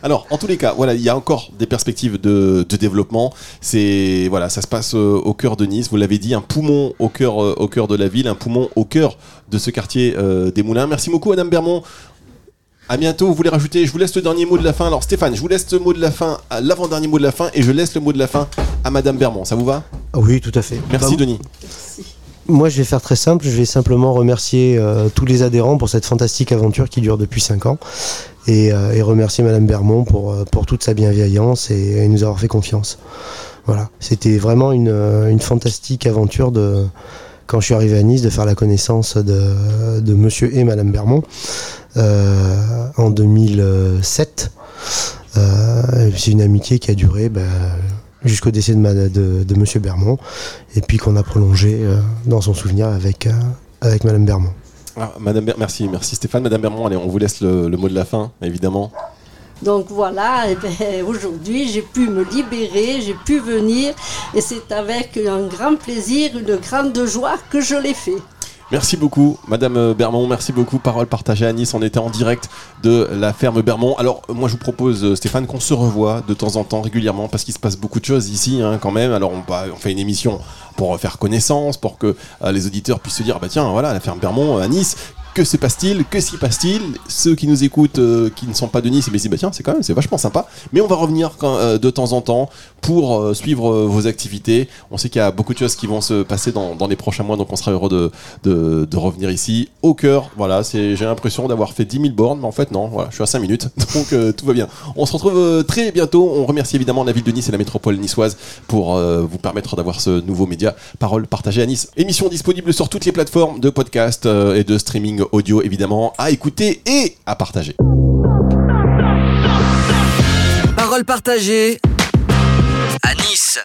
Alors, en tous les cas, voilà, il y a encore des perspectives de, de développement. C'est voilà, ça se passe euh, au cœur de Nice. Vous l'avez dit, un poumon au cœur, euh, au cœur de la ville, un poumon au cœur de ce quartier euh, des Moulins. Merci beaucoup, Madame Bermond. À bientôt. Vous voulez rajouter? Je vous laisse le dernier mot de la fin. Alors, Stéphane, je vous laisse le mot de la fin, l'avant-dernier mot de la fin, et je laisse le mot de la fin à Madame Bermond. Ça vous va? Oui, tout à fait. Merci, Bah, Denis. Moi, je vais faire très simple. Je vais simplement remercier euh, tous les adhérents pour cette fantastique aventure qui dure depuis 5 ans. Et, euh, et remercier Madame Bermond pour, euh, pour toute sa bienveillance et, nous avoir fait confiance. Voilà. C'était vraiment une, une fantastique aventure de, quand je suis arrivé à Nice, de faire la connaissance de, de Monsieur et Madame Bermond en 2007. Euh, C'est une amitié qui a duré bah, jusqu'au décès de, ma- de, de Monsieur Bermond et puis qu'on a prolongé euh, dans son souvenir avec, euh, avec Madame Bermond. Ah, Madame Ber- merci, merci Stéphane. Madame Bermond, allez, on vous laisse le, le mot de la fin, évidemment. Donc voilà, eh ben, aujourd'hui j'ai pu me libérer, j'ai pu venir et c'est avec un grand plaisir, une grande joie que je l'ai fait. Merci beaucoup, Madame Bermond. Merci beaucoup. Parole partagée à Nice. On était en direct de la ferme Bermond. Alors, moi, je vous propose, euh, Stéphane, qu'on se revoie de temps en temps, régulièrement, parce qu'il se passe beaucoup de choses ici, hein, quand même. Alors, on, fait une émission pour faire connaissance, pour que euh, les auditeurs puissent se dire, bah tiens, voilà, la ferme Bermond à Nice. Que se passe-t-il Que s'y passe-t-il Ceux qui nous écoutent, euh, qui ne sont pas de Nice, ils se disent, bah tiens, c'est quand même, c'est vachement sympa. Mais on va revenir euh, de temps en temps pour euh, suivre vos activités. On sait qu'il y a beaucoup de choses qui vont se passer dans, les prochains mois, donc on sera heureux de, revenir ici au cœur. Voilà, j'ai l'impression d'avoir fait 10 000 bornes, mais en fait non, voilà, je suis à 5 minutes, donc tout va bien. On se retrouve très bientôt. On remercie évidemment la ville de Nice et la métropole niçoise pour vous permettre d'avoir ce nouveau média Parole partagée à Nice. Émission disponible sur toutes les plateformes de podcast et de streaming audio évidemment à écouter et à partager. Parole partagée à Nice.